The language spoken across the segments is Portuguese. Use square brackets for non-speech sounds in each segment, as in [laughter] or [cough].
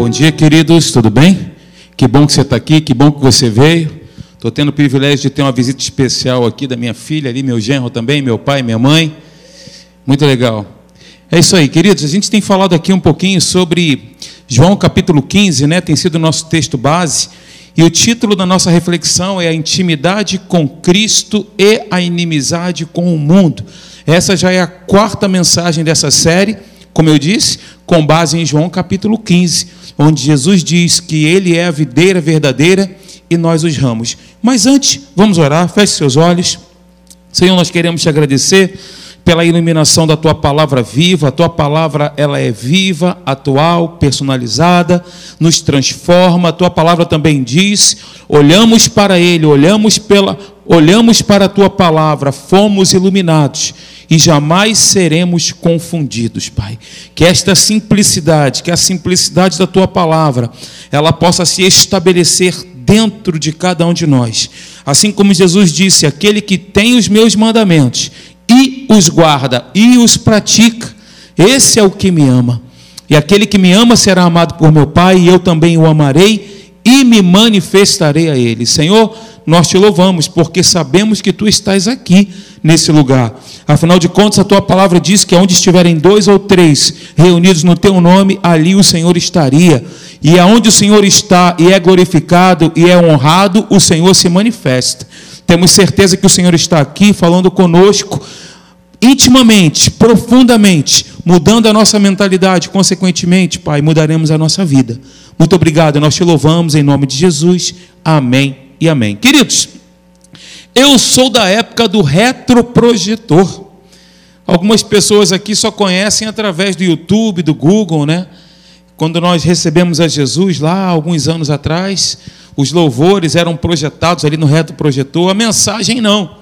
Bom dia, queridos, tudo bem? Que bom que você está aqui, que bom que você veio. Estou tendo o privilégio de ter uma visita especial aqui da minha filha, ali, meu genro também, meu pai, minha mãe. Muito legal. É isso aí, queridos. A gente tem falado aqui um pouquinho sobre João capítulo 15, né? Tem sido o nosso texto base. E o título da nossa reflexão é A Intimidade com Cristo e a Inimizade com o Mundo. Essa já é a quarta mensagem dessa série, como eu disse, com base em João capítulo 15 onde Jesus diz que Ele é a videira verdadeira e nós os ramos. Mas antes, vamos orar, feche seus olhos. Senhor, nós queremos te agradecer pela iluminação da tua palavra viva. A tua palavra ela é viva, atual, personalizada, nos transforma. A tua palavra também diz: olhamos para ele, olhamos pela olhamos para a tua palavra, fomos iluminados e jamais seremos confundidos, Pai. Que esta simplicidade, que a simplicidade da tua palavra, ela possa se estabelecer dentro de cada um de nós. Assim como Jesus disse: aquele que tem os meus mandamentos e os guarda e os pratica, esse é o que me ama. E aquele que me ama será amado por meu Pai, e eu também o amarei e me manifestarei a ele. Senhor, nós te louvamos, porque sabemos que tu estás aqui nesse lugar. Afinal de contas, a tua palavra diz que onde estiverem dois ou três reunidos no teu nome, ali o Senhor estaria. E aonde o Senhor está e é glorificado e é honrado, o Senhor se manifesta. Temos certeza que o Senhor está aqui falando conosco intimamente, profundamente, mudando a nossa mentalidade, consequentemente, Pai, mudaremos a nossa vida. Muito obrigado, nós te louvamos em nome de Jesus. Amém e amém. Queridos, eu sou da época do retroprojetor. Algumas pessoas aqui só conhecem através do YouTube, do Google, né? Quando nós recebemos a Jesus lá alguns anos atrás, os louvores eram projetados ali no retroprojetor, a mensagem não.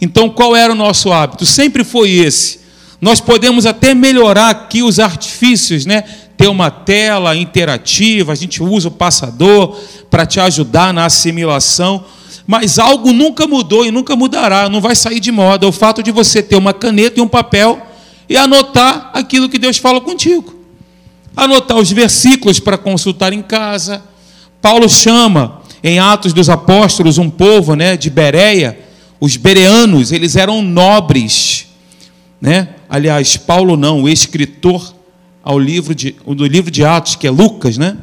Então, qual era o nosso hábito? Sempre foi esse. Nós podemos até melhorar aqui os artifícios, né? Ter uma tela interativa, a gente usa o passador para te ajudar na assimilação mas algo nunca mudou e nunca mudará, não vai sair de moda. O fato de você ter uma caneta e um papel e anotar aquilo que Deus fala contigo. Anotar os versículos para consultar em casa. Paulo chama em Atos dos Apóstolos um povo, né, de Bereia, os bereanos, eles eram nobres, né? Aliás, Paulo não, o escritor ao livro de, do livro de Atos, que é Lucas, né?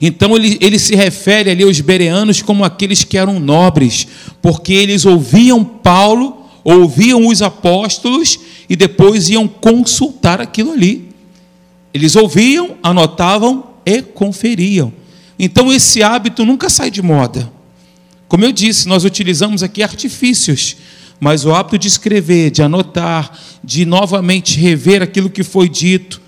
Então ele, ele se refere ali aos bereanos como aqueles que eram nobres, porque eles ouviam Paulo, ouviam os apóstolos e depois iam consultar aquilo ali. Eles ouviam, anotavam e conferiam. Então esse hábito nunca sai de moda. Como eu disse, nós utilizamos aqui artifícios, mas o hábito de escrever, de anotar, de novamente rever aquilo que foi dito,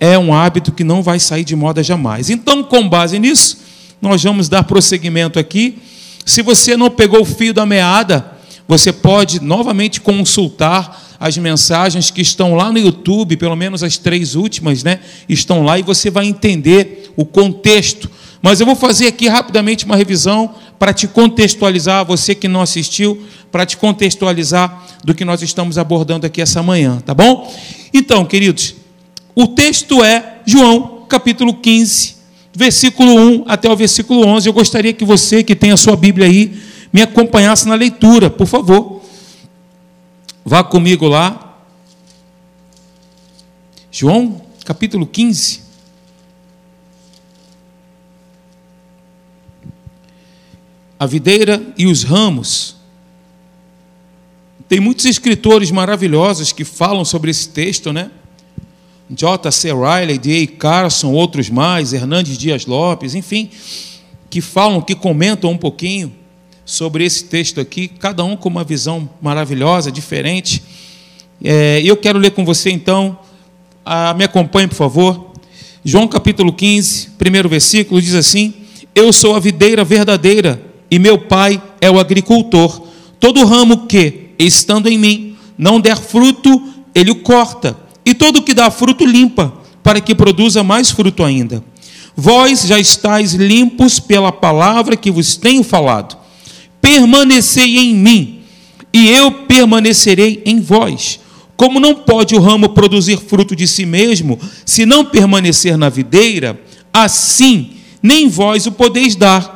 é um hábito que não vai sair de moda jamais. Então, com base nisso, nós vamos dar prosseguimento aqui. Se você não pegou o fio da meada, você pode novamente consultar as mensagens que estão lá no YouTube, pelo menos as três últimas, né? Estão lá e você vai entender o contexto. Mas eu vou fazer aqui rapidamente uma revisão para te contextualizar, você que não assistiu, para te contextualizar do que nós estamos abordando aqui essa manhã, tá bom? Então, queridos, o texto é João, capítulo 15, versículo 1 até o versículo 11. Eu gostaria que você, que tem a sua Bíblia aí, me acompanhasse na leitura, por favor. Vá comigo lá. João, capítulo 15. A videira e os ramos. Tem muitos escritores maravilhosos que falam sobre esse texto, né? J.C. Riley, D.A. Carson, outros mais, Hernandes Dias Lopes, enfim, que falam, que comentam um pouquinho sobre esse texto aqui, cada um com uma visão maravilhosa, diferente. É, eu quero ler com você então, a, me acompanhe, por favor. João capítulo 15, primeiro versículo, diz assim: Eu sou a videira verdadeira e meu pai é o agricultor. Todo ramo que, estando em mim, não der fruto, ele o corta e todo que dá fruto limpa, para que produza mais fruto ainda. Vós já estáis limpos pela palavra que vos tenho falado. Permanecei em mim, e eu permanecerei em vós. Como não pode o ramo produzir fruto de si mesmo, se não permanecer na videira, assim nem vós o podeis dar,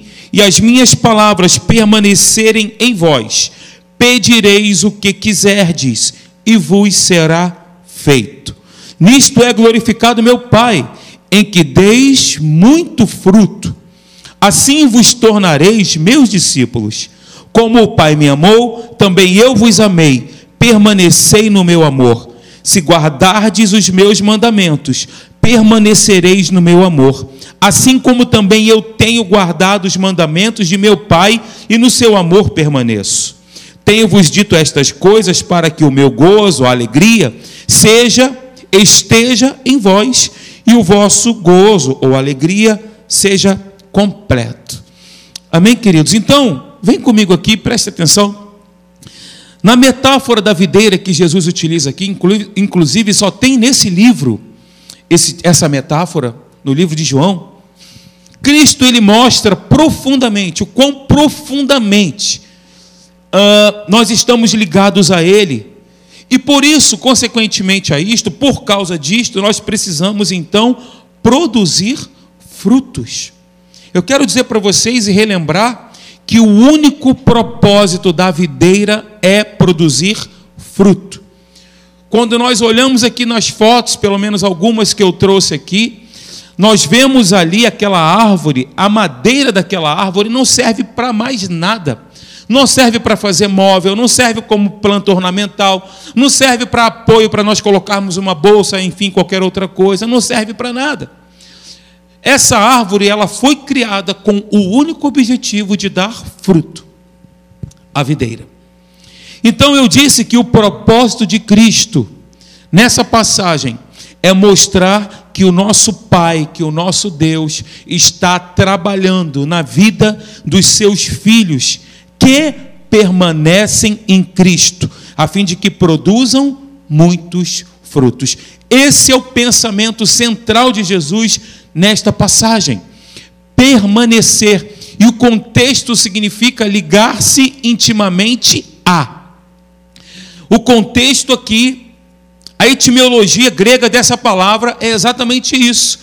e as minhas palavras permanecerem em vós, pedireis o que quiserdes, e vos será feito. Nisto é glorificado meu Pai, em que deis muito fruto. Assim vos tornareis meus discípulos. Como o Pai me amou, também eu vos amei. Permanecei no meu amor. Se guardardes os meus mandamentos, permanecereis no meu amor. Assim como também eu tenho guardado os mandamentos de meu Pai e no seu amor permaneço. Tenho-vos dito estas coisas para que o meu gozo, a alegria, seja, esteja em vós e o vosso gozo ou alegria seja completo. Amém, queridos? Então, vem comigo aqui, preste atenção. Na metáfora da videira que Jesus utiliza aqui, inclusive só tem nesse livro esse, essa metáfora, no livro de João. Cristo ele mostra profundamente, o quão profundamente uh, nós estamos ligados a Ele. E por isso, consequentemente a isto, por causa disto, nós precisamos então produzir frutos. Eu quero dizer para vocês e relembrar que o único propósito da videira é produzir fruto. Quando nós olhamos aqui nas fotos, pelo menos algumas que eu trouxe aqui, nós vemos ali aquela árvore, a madeira daquela árvore não serve para mais nada. Não serve para fazer móvel, não serve como planta ornamental, não serve para apoio para nós colocarmos uma bolsa, enfim, qualquer outra coisa, não serve para nada. Essa árvore ela foi criada com o único objetivo de dar fruto, a videira. Então eu disse que o propósito de Cristo nessa passagem é mostrar que o nosso Pai, que o nosso Deus está trabalhando na vida dos seus filhos que permanecem em Cristo, a fim de que produzam muitos frutos. Esse é o pensamento central de Jesus nesta passagem. Permanecer. E o contexto significa ligar-se intimamente a. O contexto aqui, a etimologia grega dessa palavra é exatamente isso: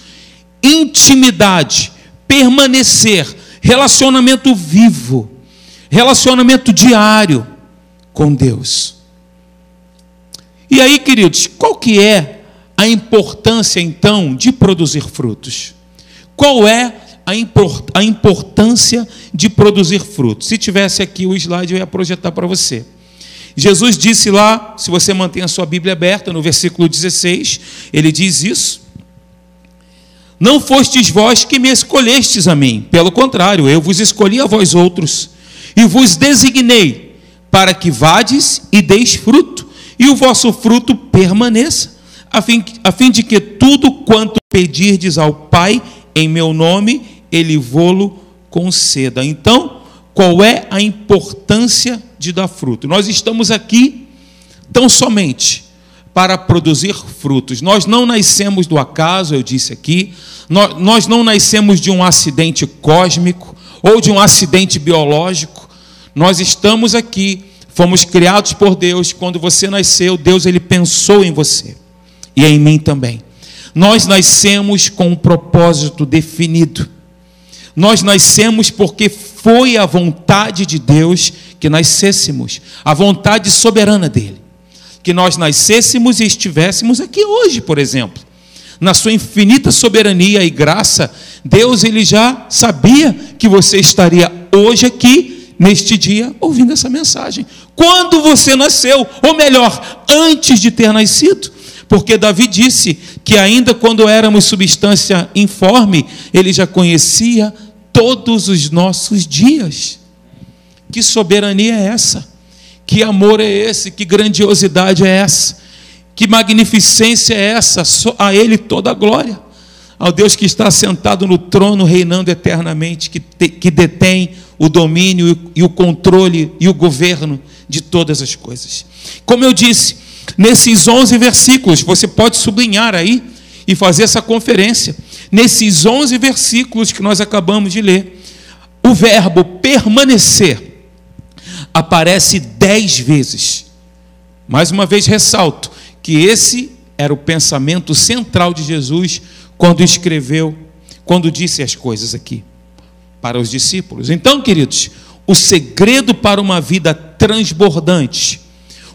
intimidade, permanecer, relacionamento vivo, relacionamento diário com Deus. E aí, queridos, qual que é a importância então de produzir frutos. Qual é a, import, a importância de produzir frutos? Se tivesse aqui o slide, eu ia projetar para você. Jesus disse lá, se você mantém a sua Bíblia aberta, no versículo 16, ele diz isso. Não fostes vós que me escolhestes a mim, pelo contrário, eu vos escolhi a vós outros, e vos designei para que vades e deis fruto, e o vosso fruto permaneça a fim, a fim de que tudo quanto pedirdes ao Pai em meu nome, ele vô-lo conceda. Então, qual é a importância de dar fruto? Nós estamos aqui tão somente para produzir frutos. Nós não nascemos do acaso, eu disse aqui, nós, não nascemos de um acidente cósmico ou de um acidente biológico. Nós estamos aqui, fomos criados por Deus. Quando você nasceu, Deus ele pensou em você e em mim também. Nós nascemos com um propósito definido. Nós nascemos porque foi a vontade de Deus que nascêssemos, a vontade soberana dele. Que nós nascêssemos e estivéssemos aqui hoje, por exemplo. Na sua infinita soberania e graça, Deus ele já sabia que você estaria hoje aqui neste dia ouvindo essa mensagem. Quando você nasceu, ou melhor, antes de ter nascido. Porque Davi disse que, ainda quando éramos substância informe, ele já conhecia todos os nossos dias. Que soberania é essa? Que amor é esse? Que grandiosidade é essa? Que magnificência é essa? A Ele toda a glória. ao Deus que está sentado no trono, reinando eternamente, que, te, que detém o domínio e o controle e o governo de todas as coisas. Como eu disse, nesses 11 versículos, você pode sublinhar aí e fazer essa conferência. Nesses 11 versículos que nós acabamos de ler, o verbo permanecer aparece dez vezes. Mais uma vez ressalto que esse era o pensamento central de Jesus quando escreveu, quando disse as coisas aqui para os discípulos. Então, queridos, o segredo para uma vida transbordante,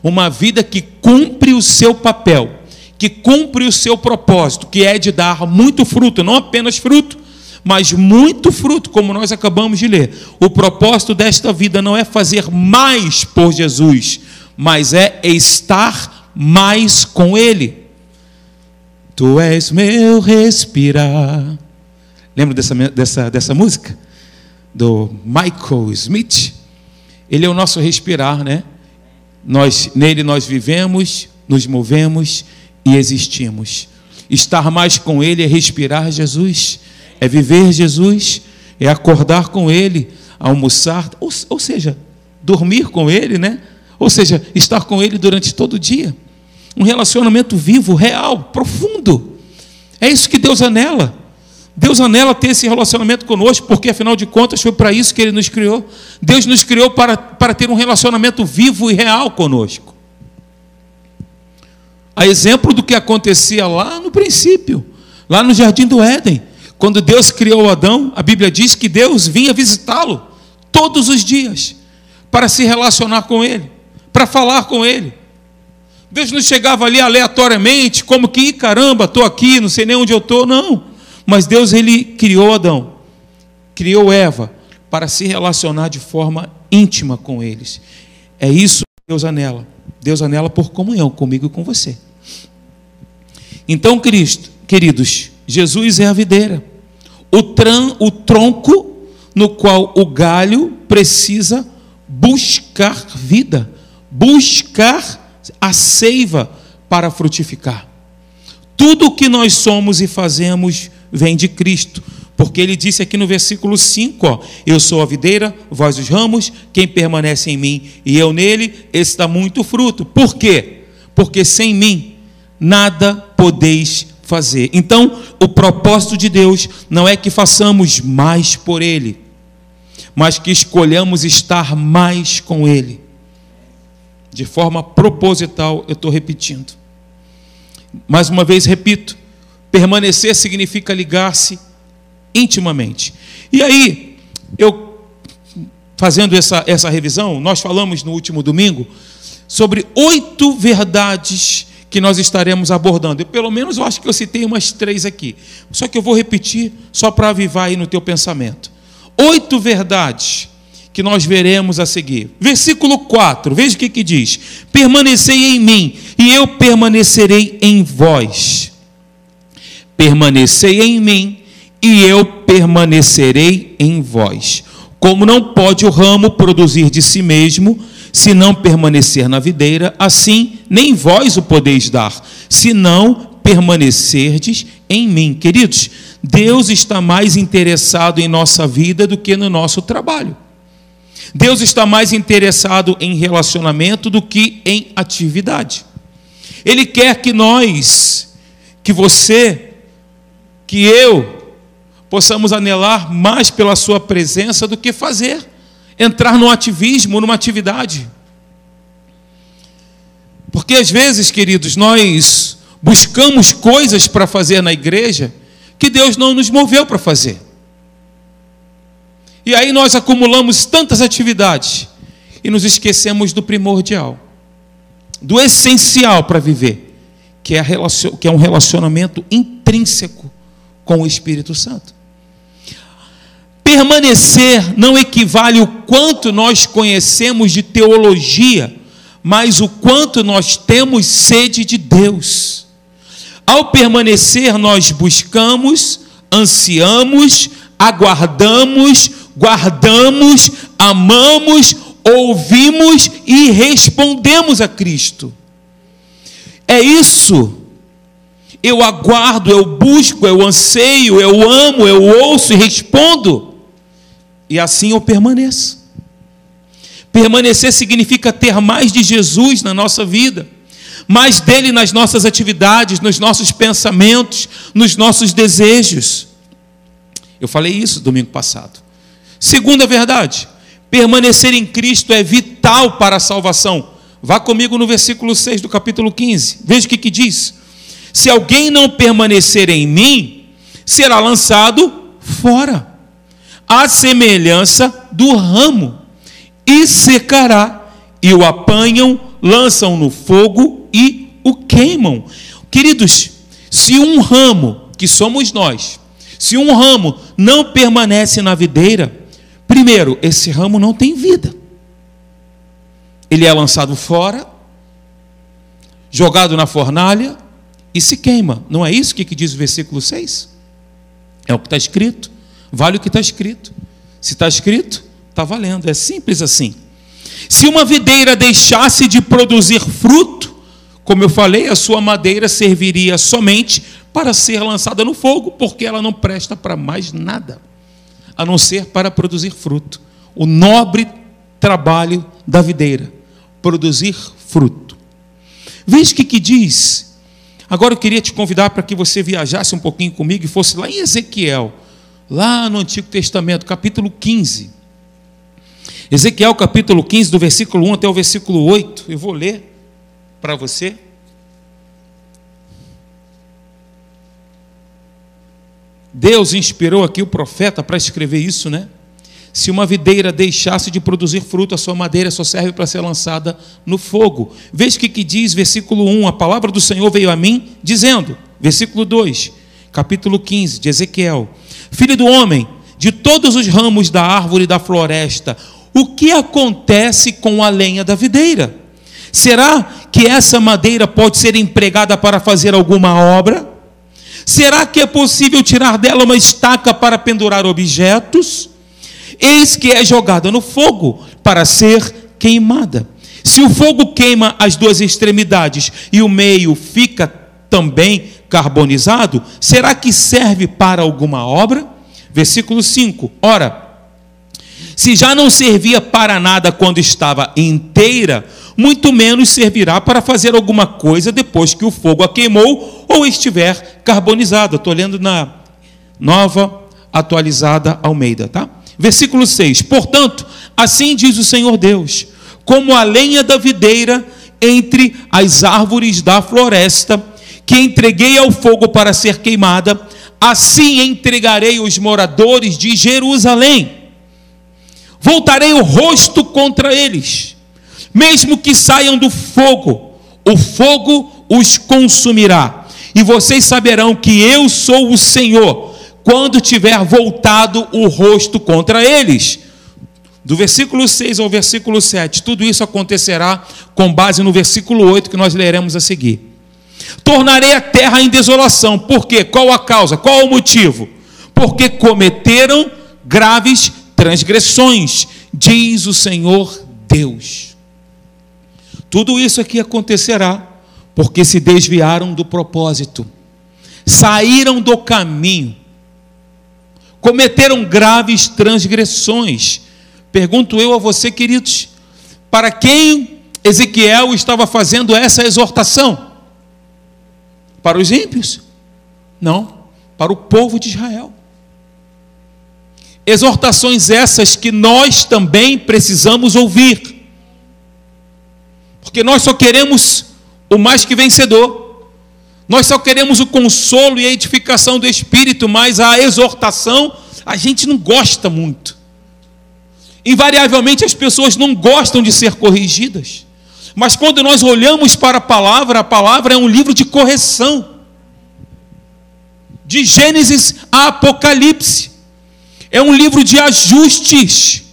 uma vida que cumpre o seu papel, que cumpre o seu propósito, que é de dar muito fruto, não apenas fruto, mas muito fruto, como nós acabamos de ler. O propósito desta vida não é fazer mais por Jesus, mas é estar mais com Ele. Tu és meu respirar. Lembra dessa, dessa, dessa música? Do Michael Smith? Ele é o nosso respirar, né? Nós, nele nós vivemos, nos movemos e existimos. Estar mais com Ele é respirar Jesus, é viver Jesus, é acordar com Ele, almoçar, ou, ou seja, dormir com Ele, né? Ou seja, estar com Ele durante todo o dia. Um relacionamento vivo, real, profundo. É isso que Deus anela. Deus anela ter esse relacionamento conosco, porque afinal de contas foi para isso que Ele nos criou. Deus nos criou para, para ter um relacionamento vivo e real conosco. A exemplo do que acontecia lá no princípio, lá no jardim do Éden. Quando Deus criou Adão, a Bíblia diz que Deus vinha visitá-lo todos os dias para se relacionar com ele, para falar com ele. Deus não chegava ali aleatoriamente, como que, caramba, estou aqui, não sei nem onde eu estou, não. Mas Deus, ele criou Adão, criou Eva, para se relacionar de forma íntima com eles. É isso que Deus anela. Deus anela por comunhão comigo e com você. Então, Cristo, queridos, Jesus é a videira, o, tran, o tronco no qual o galho precisa buscar vida, buscar a seiva para frutificar. Tudo o que nós somos e fazemos vem de Cristo, porque ele disse aqui no versículo 5: ó, Eu sou a videira, vós os ramos, quem permanece em mim e eu nele, esse dá muito fruto. Por quê? Porque sem mim nada podeis fazer. Então, o propósito de Deus não é que façamos mais por Ele, mas que escolhamos estar mais com Ele. De forma proposital, eu estou repetindo. Mais uma vez, repito: permanecer significa ligar-se intimamente. E aí, eu, fazendo essa, essa revisão, nós falamos no último domingo sobre oito verdades que nós estaremos abordando. Eu, pelo menos eu acho que eu citei umas três aqui. Só que eu vou repetir só para avivar aí no teu pensamento. Oito verdades que nós veremos a seguir. Versículo 4, veja o que, que diz: Permanecei em mim, e eu permanecerei em vós. Permanecei em mim, e eu permanecerei em vós. Como não pode o ramo produzir de si mesmo, se não permanecer na videira, assim nem vós o podeis dar, se não permanecerdes em mim. Queridos, Deus está mais interessado em nossa vida do que no nosso trabalho. Deus está mais interessado em relacionamento do que em atividade. Ele quer que nós, que você, que eu, possamos anelar mais pela Sua presença do que fazer entrar no ativismo, numa atividade. Porque às vezes, queridos, nós buscamos coisas para fazer na igreja que Deus não nos moveu para fazer. E aí nós acumulamos tantas atividades e nos esquecemos do primordial, do essencial para viver, que é, que é um relacionamento intrínseco com o Espírito Santo. Permanecer não equivale o quanto nós conhecemos de teologia, mas o quanto nós temos sede de Deus. Ao permanecer, nós buscamos, ansiamos, aguardamos, guardamos, amamos, ouvimos e respondemos a Cristo. É isso. eu aguardo, eu busco, eu anseio, eu amo, eu ouço e respondo. E assim eu permaneço. Permanecer significa ter mais de Jesus na nossa vida, mais dele nas nossas atividades, nos nossos pensamentos, nos nossos desejos. Eu falei isso domingo passado. Segunda verdade, permanecer em Cristo é vital para a salvação. Vá comigo no versículo 6 do capítulo 15. Veja o que, que diz. Se alguém não permanecer em mim, será lançado fora, à semelhança do ramo, e secará, e o apanham, lançam no fogo e o queimam. Queridos, se um ramo, que somos nós, se um ramo não permanece na videira, primeiro, esse ramo não tem vida. Ele é lançado fora, jogado na fornalha e se queima. Não é isso que diz o versículo 6? É o que está escrito. Vale o que está escrito. Se está escrito, está valendo. É simples assim. Se uma videira deixasse de produzir fruto, como eu falei, a sua madeira serviria somente para ser lançada no fogo, porque ela não presta para mais nada, a não ser para produzir fruto. O nobre trabalho da videira, produzir fruto. Veja o que, que diz. Agora eu queria te convidar para que você viajasse um pouquinho comigo e fosse lá em Ezequiel, lá no Antigo Testamento, capítulo 15. Ezequiel, capítulo 15, do versículo 1 até o versículo 8. Eu vou ler para você. Deus inspirou aqui o profeta para escrever isso, né? Se uma videira deixasse de produzir fruto, a sua madeira só serve para ser lançada no fogo. Veja o que, que diz, versículo 1: A palavra do Senhor veio a mim, dizendo, versículo 2, capítulo 15 de Ezequiel: Filho do homem, de todos os ramos da árvore da floresta, o que acontece com a lenha da videira? Será que essa madeira pode ser empregada para fazer alguma obra? Será que é possível tirar dela uma estaca para pendurar objetos? Eis que é jogada no fogo para ser queimada. Se o fogo queima as duas extremidades e o meio fica também carbonizado, será que serve para alguma obra? Versículo 5: Ora, se já não servia para nada quando estava inteira, muito menos servirá para fazer alguma coisa depois que o fogo a queimou ou estiver carbonizada. Estou lendo na nova atualizada Almeida, tá? Versículo 6: Portanto, assim diz o Senhor Deus: como a lenha da videira entre as árvores da floresta, que entreguei ao fogo para ser queimada, assim entregarei os moradores de Jerusalém. Voltarei o rosto contra eles mesmo que saiam do fogo, o fogo os consumirá. E vocês saberão que eu sou o Senhor, quando tiver voltado o rosto contra eles. Do versículo 6 ao versículo 7, tudo isso acontecerá com base no versículo 8 que nós leremos a seguir. Tornarei a terra em desolação. Por quê? Qual a causa? Qual o motivo? Porque cometeram graves transgressões, diz o Senhor Deus. Tudo isso aqui acontecerá porque se desviaram do propósito, saíram do caminho, cometeram graves transgressões. Pergunto eu a você, queridos, para quem Ezequiel estava fazendo essa exortação? Para os ímpios? Não, para o povo de Israel. Exortações essas que nós também precisamos ouvir porque nós só queremos o mais que vencedor. Nós só queremos o consolo e a edificação do Espírito, mas a exortação a gente não gosta muito. Invariavelmente as pessoas não gostam de ser corrigidas. Mas quando nós olhamos para a palavra, a palavra é um livro de correção. De Gênesis a Apocalipse. É um livro de ajustes.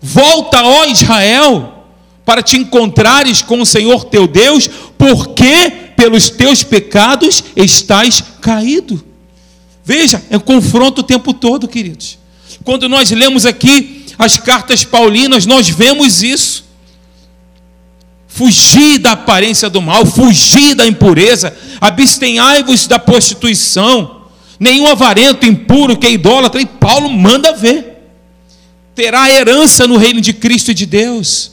Volta, ó Israel, para te encontrares com o Senhor teu Deus, porque pelos teus pecados estás caído. Veja, é um confronto o tempo todo, queridos. Quando nós lemos aqui as cartas paulinas, nós vemos isso. Fugir da aparência do mal, fugir da impureza, abstenhai-vos da prostituição, nenhum avarento, impuro, que é idólatra, e Paulo manda ver, terá herança no reino de Cristo e de Deus.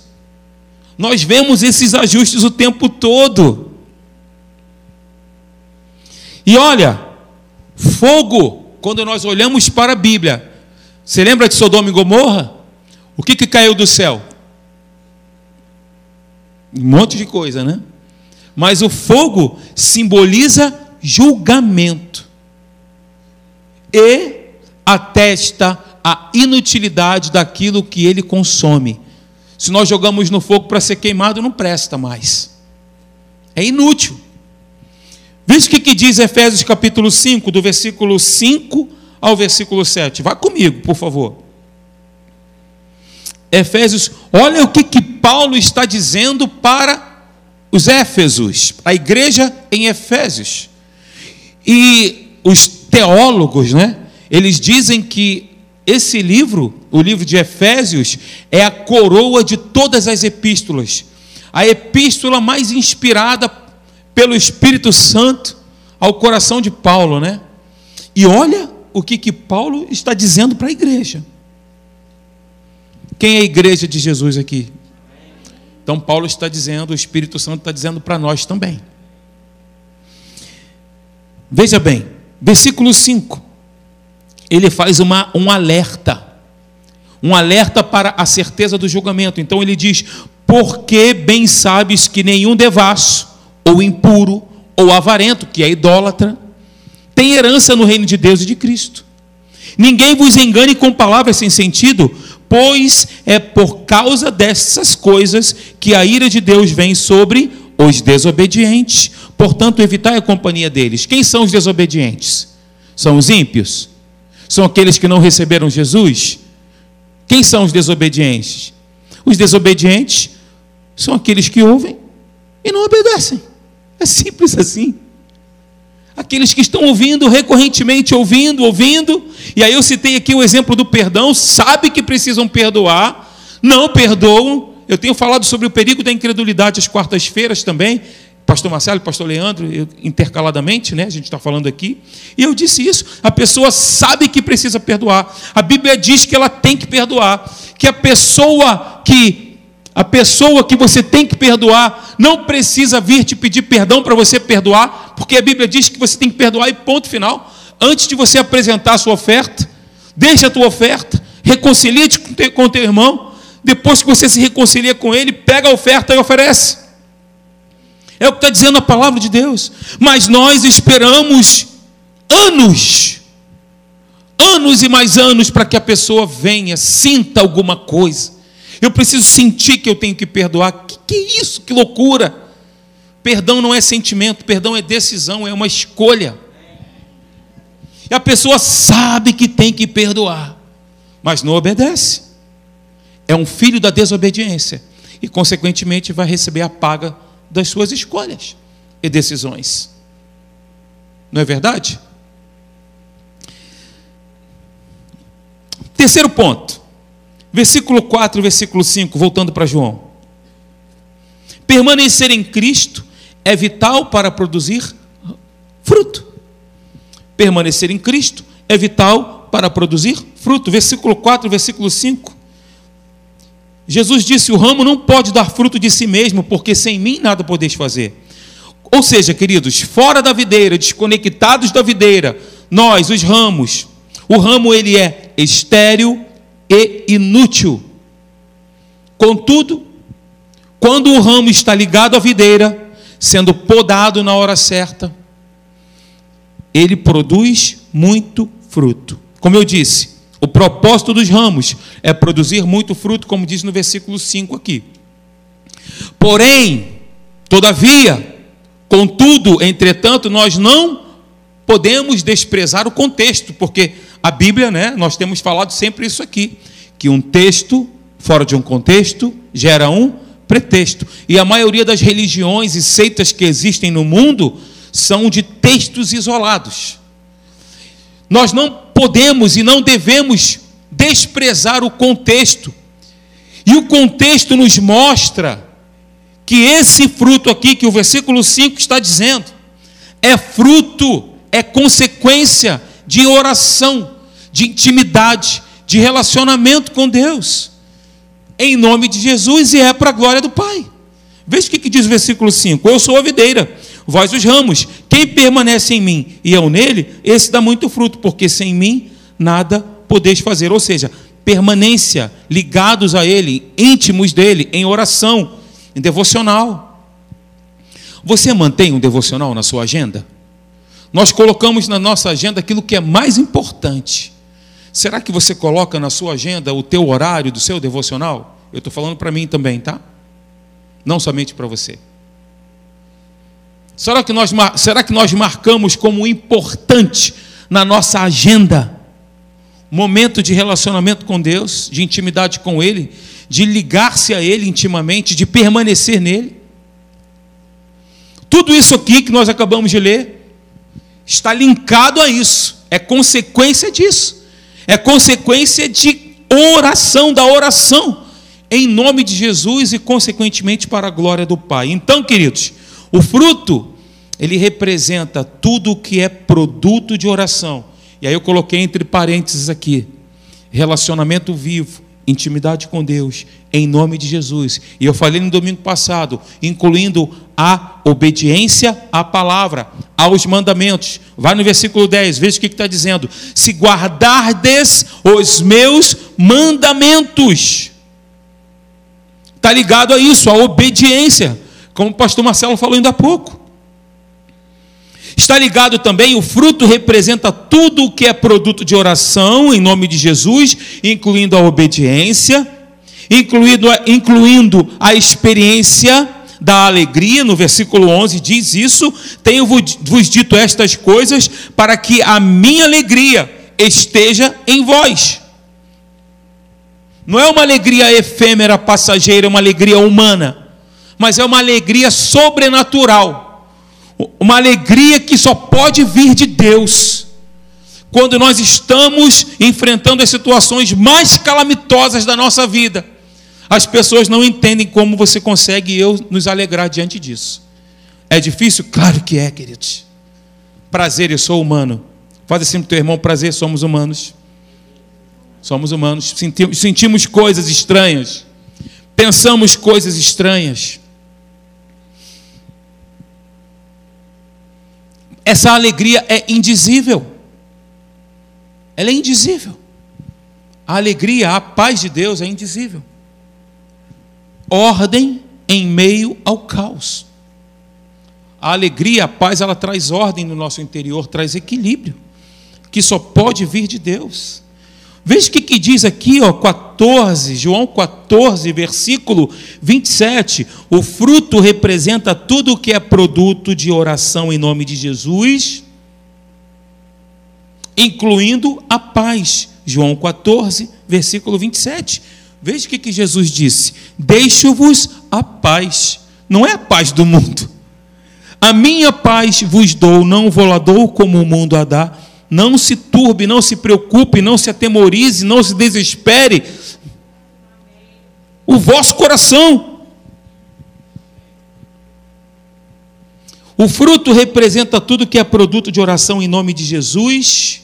Nós vemos esses ajustes o tempo todo. E olha, fogo, quando nós olhamos para a Bíblia, você lembra de Sodoma e Gomorra? O que, que caiu do céu? Um monte de coisa, né? Mas o fogo simboliza julgamento e atesta a inutilidade daquilo que ele consome. Se nós jogamos no fogo para ser queimado, não presta mais. É inútil. Veja o que diz Efésios capítulo 5, do versículo 5 ao versículo 7. Vá comigo, por favor. Efésios, olha o que, que Paulo está dizendo para os Éfesos, a igreja em Efésios. E os teólogos, né? Eles dizem que esse livro, o livro de Efésios, é a coroa de todas as epístolas. A epístola mais inspirada pelo Espírito Santo ao coração de Paulo, né? E olha o que, que Paulo está dizendo para a igreja. Quem é a igreja de Jesus aqui? Então, Paulo está dizendo, o Espírito Santo está dizendo para nós também. Veja bem, versículo 5. Ele faz uma, um alerta. Um alerta para a certeza do julgamento. Então ele diz: Porque bem sabes que nenhum devasso, ou impuro, ou avarento, que é idólatra, tem herança no reino de Deus e de Cristo. Ninguém vos engane com palavras sem sentido, pois é por causa dessas coisas que a ira de Deus vem sobre os desobedientes. Portanto, evitai a companhia deles. Quem são os desobedientes? São os ímpios? São aqueles que não receberam Jesus? Quem são os desobedientes? Os desobedientes são aqueles que ouvem e não obedecem. É simples assim. Aqueles que estão ouvindo recorrentemente, ouvindo, ouvindo, e aí eu citei aqui o exemplo do perdão, sabe que precisam perdoar, não perdoam. Eu tenho falado sobre o perigo da incredulidade às quartas-feiras também, pastor Marcelo pastor Leandro, intercaladamente, né? A gente está falando aqui. E eu disse isso. A pessoa sabe que precisa perdoar. A Bíblia diz que ela tem que perdoar. Que a pessoa que a pessoa que você tem que perdoar não precisa vir te pedir perdão para você perdoar, porque a Bíblia diz que você tem que perdoar e ponto final. Antes de você apresentar a sua oferta, deixa a tua oferta, reconcilia-te com o teu irmão. Depois que você se reconcilia com ele, pega a oferta e oferece. É o que está dizendo a palavra de Deus. Mas nós esperamos anos, anos e mais anos para que a pessoa venha, sinta alguma coisa eu preciso sentir que eu tenho que perdoar. Que, que isso? Que loucura! Perdão não é sentimento, perdão é decisão, é uma escolha. E a pessoa sabe que tem que perdoar, mas não obedece. É um filho da desobediência e, consequentemente, vai receber a paga das suas escolhas e decisões. Não é verdade? Terceiro ponto. Versículo 4, versículo 5, voltando para João. Permanecer em Cristo é vital para produzir fruto. Permanecer em Cristo é vital para produzir fruto. Versículo 4, versículo 5. Jesus disse: O ramo não pode dar fruto de si mesmo, porque sem mim nada podeis fazer. Ou seja, queridos, fora da videira, desconectados da videira, nós, os ramos, o ramo ele é estéril, e inútil. Contudo, quando o ramo está ligado à videira, sendo podado na hora certa, ele produz muito fruto. Como eu disse, o propósito dos ramos é produzir muito fruto, como diz no versículo 5 aqui. Porém, todavia, contudo, entretanto, nós não podemos desprezar o contexto, porque a Bíblia, né, nós temos falado sempre isso aqui, que um texto fora de um contexto gera um pretexto. E a maioria das religiões e seitas que existem no mundo são de textos isolados. Nós não podemos e não devemos desprezar o contexto. E o contexto nos mostra que esse fruto aqui, que o versículo 5 está dizendo, é fruto, é consequência de oração, de intimidade, de relacionamento com Deus, em nome de Jesus e é para a glória do Pai. Veja o que diz o versículo 5: Eu sou a videira, vós os ramos, quem permanece em mim e eu nele, esse dá muito fruto, porque sem mim nada podeis fazer. Ou seja, permanência, ligados a Ele, íntimos dele, em oração, em devocional. Você mantém um devocional na sua agenda? Nós colocamos na nossa agenda aquilo que é mais importante. Será que você coloca na sua agenda o teu horário do seu devocional? Eu estou falando para mim também, tá? Não somente para você. Será que, nós, será que nós marcamos como importante na nossa agenda momento de relacionamento com Deus, de intimidade com Ele, de ligar-se a Ele intimamente, de permanecer nele. Tudo isso aqui que nós acabamos de ler está linkado a isso, é consequência disso, é consequência de oração, da oração, em nome de Jesus e, consequentemente, para a glória do Pai. Então, queridos, o fruto, ele representa tudo o que é produto de oração e aí eu coloquei entre parênteses aqui: relacionamento vivo, intimidade com Deus, em nome de Jesus. E eu falei no domingo passado, incluindo a obediência à palavra, aos mandamentos. Vai no versículo 10, veja o que está dizendo: se guardardes os meus mandamentos. Está ligado a isso, a obediência, como o pastor Marcelo falou ainda há pouco. Está ligado também, o fruto representa tudo o que é produto de oração em nome de Jesus, incluindo a obediência, incluindo, incluindo a experiência da alegria, no versículo 11 diz isso: Tenho vos dito estas coisas para que a minha alegria esteja em vós. Não é uma alegria efêmera, passageira, é uma alegria humana, mas é uma alegria sobrenatural uma alegria que só pode vir de Deus. Quando nós estamos enfrentando as situações mais calamitosas da nossa vida, as pessoas não entendem como você consegue eu nos alegrar diante disso. É difícil? Claro que é, queridos. Prazer, eu sou humano. Faz assim para teu irmão, prazer, somos humanos. Somos humanos, sentimos, sentimos coisas estranhas, pensamos coisas estranhas. essa alegria é indizível. Ela é indizível. A alegria, a paz de Deus é indizível. Ordem em meio ao caos. A alegria, a paz, ela traz ordem no nosso interior, traz equilíbrio, que só pode vir de Deus. Veja o que, que diz aqui, ó, 14, João 14, versículo 27. O fruto representa tudo o que é produto de oração em nome de Jesus, incluindo a paz. João 14, versículo 27. Veja o que, que Jesus disse: Deixo-vos a paz, não é a paz do mundo. A minha paz vos dou, não vou lá dou como o mundo a dá. Não se turbe, não se preocupe, não se atemorize, não se desespere. O vosso coração. O fruto representa tudo que é produto de oração em nome de Jesus.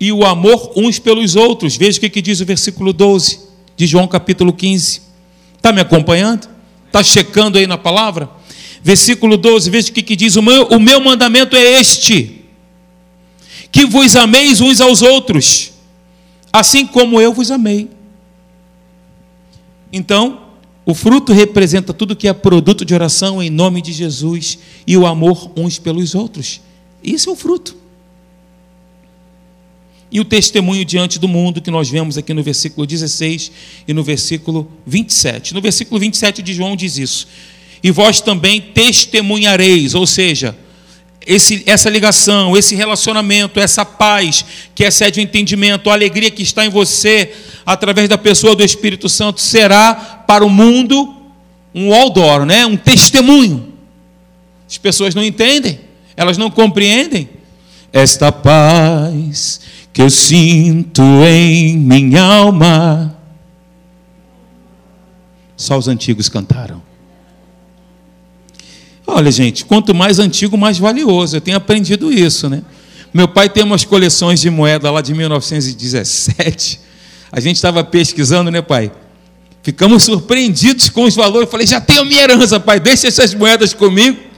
E o amor uns pelos outros. Veja o que diz o versículo 12 de João capítulo 15. Está me acompanhando? Está checando aí na palavra? Versículo 12, veja o que diz: o meu, o meu mandamento é este que vos ameis uns aos outros, assim como eu vos amei. Então, o fruto representa tudo que é produto de oração em nome de Jesus e o amor uns pelos outros. Isso é o fruto. E o testemunho diante do mundo que nós vemos aqui no versículo 16 e no versículo 27. No versículo 27 de João diz isso: E vós também testemunhareis, ou seja, esse, essa ligação, esse relacionamento, essa paz que excede o entendimento, a alegria que está em você, através da pessoa do Espírito Santo, será para o mundo um outdoor, né? um testemunho. As pessoas não entendem, elas não compreendem. Esta paz que eu sinto em minha alma Só os antigos cantaram. Olha, gente, quanto mais antigo, mais valioso. Eu tenho aprendido isso, né? Meu pai tem umas coleções de moeda lá de 1917. A gente estava pesquisando, né, pai? Ficamos surpreendidos com os valores. Eu falei, já tenho minha herança, pai, deixa essas moedas comigo.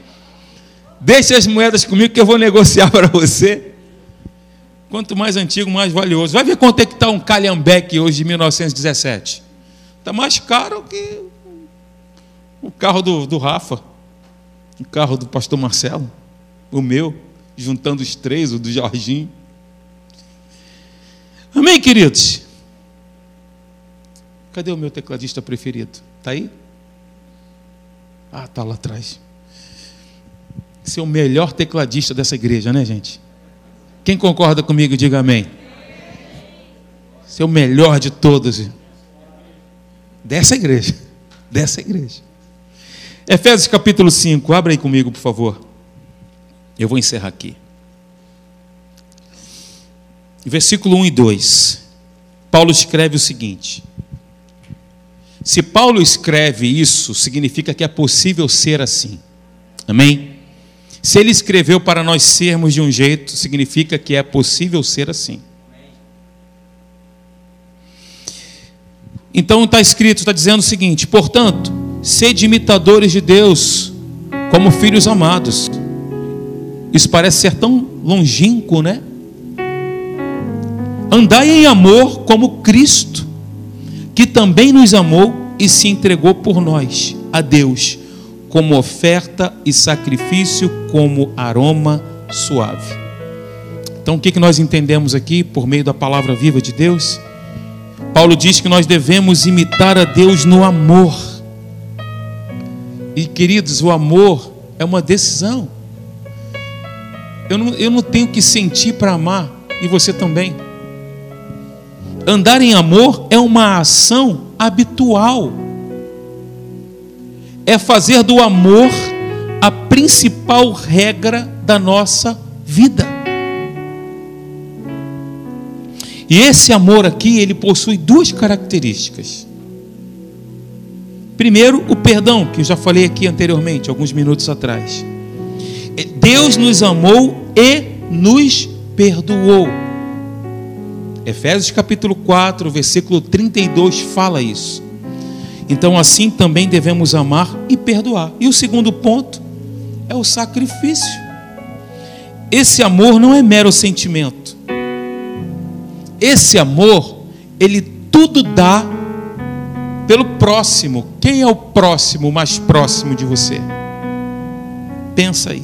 Deixa as moedas comigo que eu vou negociar [laughs] para você. Quanto mais antigo, mais valioso. Vai ver quanto é que está um Calhambeque hoje de 1917. Está mais caro que o carro do, do Rafa, o carro do pastor Marcelo, o meu, juntando os três, o do Jorginho. Amém, queridos? Cadê o meu tecladista preferido? Está aí? Ah, está lá atrás. É o melhor tecladista dessa igreja, né, gente? Quem concorda comigo, diga amém. É o melhor de todos. Dessa igreja. [laughs] Dessa igreja. Efésios capítulo 5, abra aí comigo, por favor. Eu vou encerrar aqui. Versículo 1 e 2. Paulo escreve o seguinte: se Paulo escreve isso, significa que é possível ser assim. Amém? Se ele escreveu para nós sermos de um jeito, significa que é possível ser assim. Então está escrito, está dizendo o seguinte: portanto, sede imitadores de Deus, como filhos amados. Isso parece ser tão longínquo, né? Andai em amor como Cristo que também nos amou e se entregou por nós a Deus, como oferta e sacrifício, como aroma suave. Então, o que nós entendemos aqui por meio da palavra viva de Deus? Paulo diz que nós devemos imitar a Deus no amor. E queridos, o amor é uma decisão. Eu não, eu não tenho que sentir para amar, e você também. Andar em amor é uma ação habitual. É fazer do amor a principal regra da nossa vida. E esse amor aqui, ele possui duas características. Primeiro, o perdão, que eu já falei aqui anteriormente, alguns minutos atrás. Deus nos amou e nos perdoou. Efésios capítulo 4, versículo 32 fala isso. Então, assim também devemos amar e perdoar. E o segundo ponto é o sacrifício. Esse amor não é mero sentimento. Esse amor, ele tudo dá pelo próximo. Quem é o próximo mais próximo de você? Pensa aí.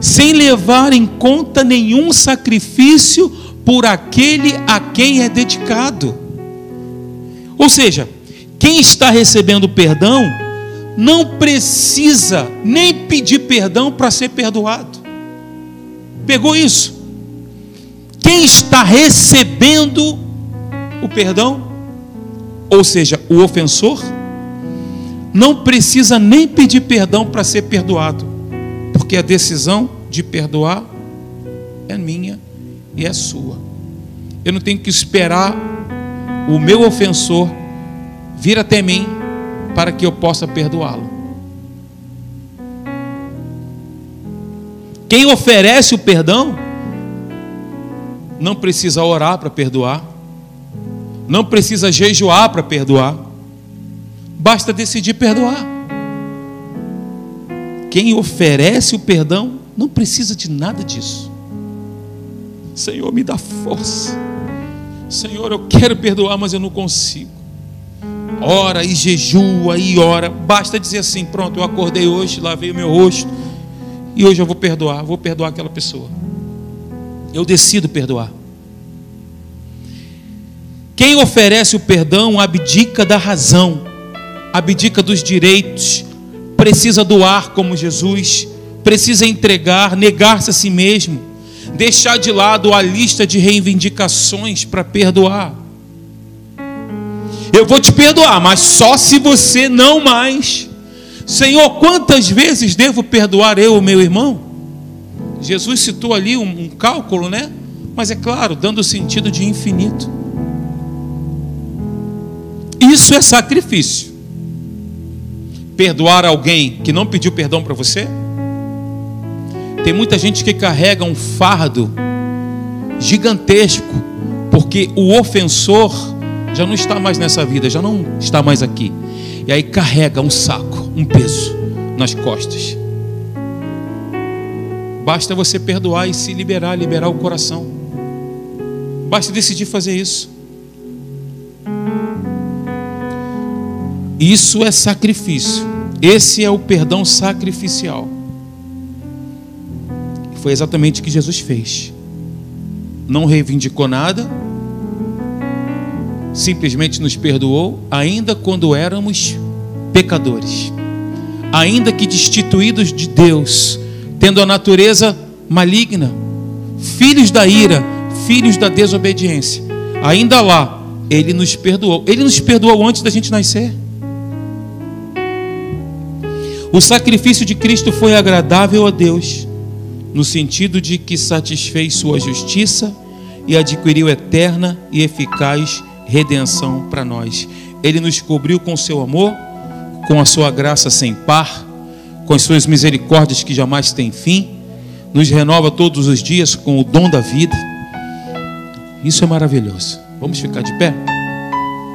Sem levar em conta nenhum sacrifício por aquele a quem é dedicado. Ou seja, quem está recebendo perdão não precisa nem pedir perdão para ser perdoado. Pegou isso? Quem está recebendo o perdão, ou seja, o ofensor, não precisa nem pedir perdão para ser perdoado, porque a decisão de perdoar é minha e é sua. Eu não tenho que esperar o meu ofensor vir até mim para que eu possa perdoá-lo. Quem oferece o perdão não precisa orar para perdoar, não precisa jejuar para perdoar, basta decidir perdoar. Quem oferece o perdão não precisa de nada disso. Senhor, me dá força. Senhor, eu quero perdoar, mas eu não consigo. Ora e jejua e ora. Basta dizer assim: pronto, eu acordei hoje, lavei o meu rosto. E hoje eu vou perdoar, vou perdoar aquela pessoa. Eu decido perdoar. Quem oferece o perdão abdica da razão, abdica dos direitos, precisa doar como Jesus, precisa entregar, negar-se a si mesmo deixar de lado a lista de reivindicações para perdoar. Eu vou te perdoar, mas só se você não mais. Senhor, quantas vezes devo perdoar eu, meu irmão? Jesus citou ali um, um cálculo, né? Mas é claro, dando o sentido de infinito. Isso é sacrifício. perdoar alguém que não pediu perdão para você? Tem muita gente que carrega um fardo gigantesco, porque o ofensor já não está mais nessa vida, já não está mais aqui. E aí carrega um saco, um peso nas costas. Basta você perdoar e se liberar, liberar o coração. Basta decidir fazer isso. Isso é sacrifício. Esse é o perdão sacrificial. Foi exatamente o que Jesus fez. Não reivindicou nada, simplesmente nos perdoou, ainda quando éramos pecadores, ainda que destituídos de Deus, tendo a natureza maligna, filhos da ira, filhos da desobediência. Ainda lá, Ele nos perdoou. Ele nos perdoou antes da gente nascer. O sacrifício de Cristo foi agradável a Deus, no sentido de que satisfez Sua justiça e adquiriu eterna e eficaz redenção para nós. Ele nos cobriu com seu amor, com a sua graça sem par, com as suas misericórdias que jamais têm fim, nos renova todos os dias com o dom da vida. Isso é maravilhoso. Vamos ficar de pé?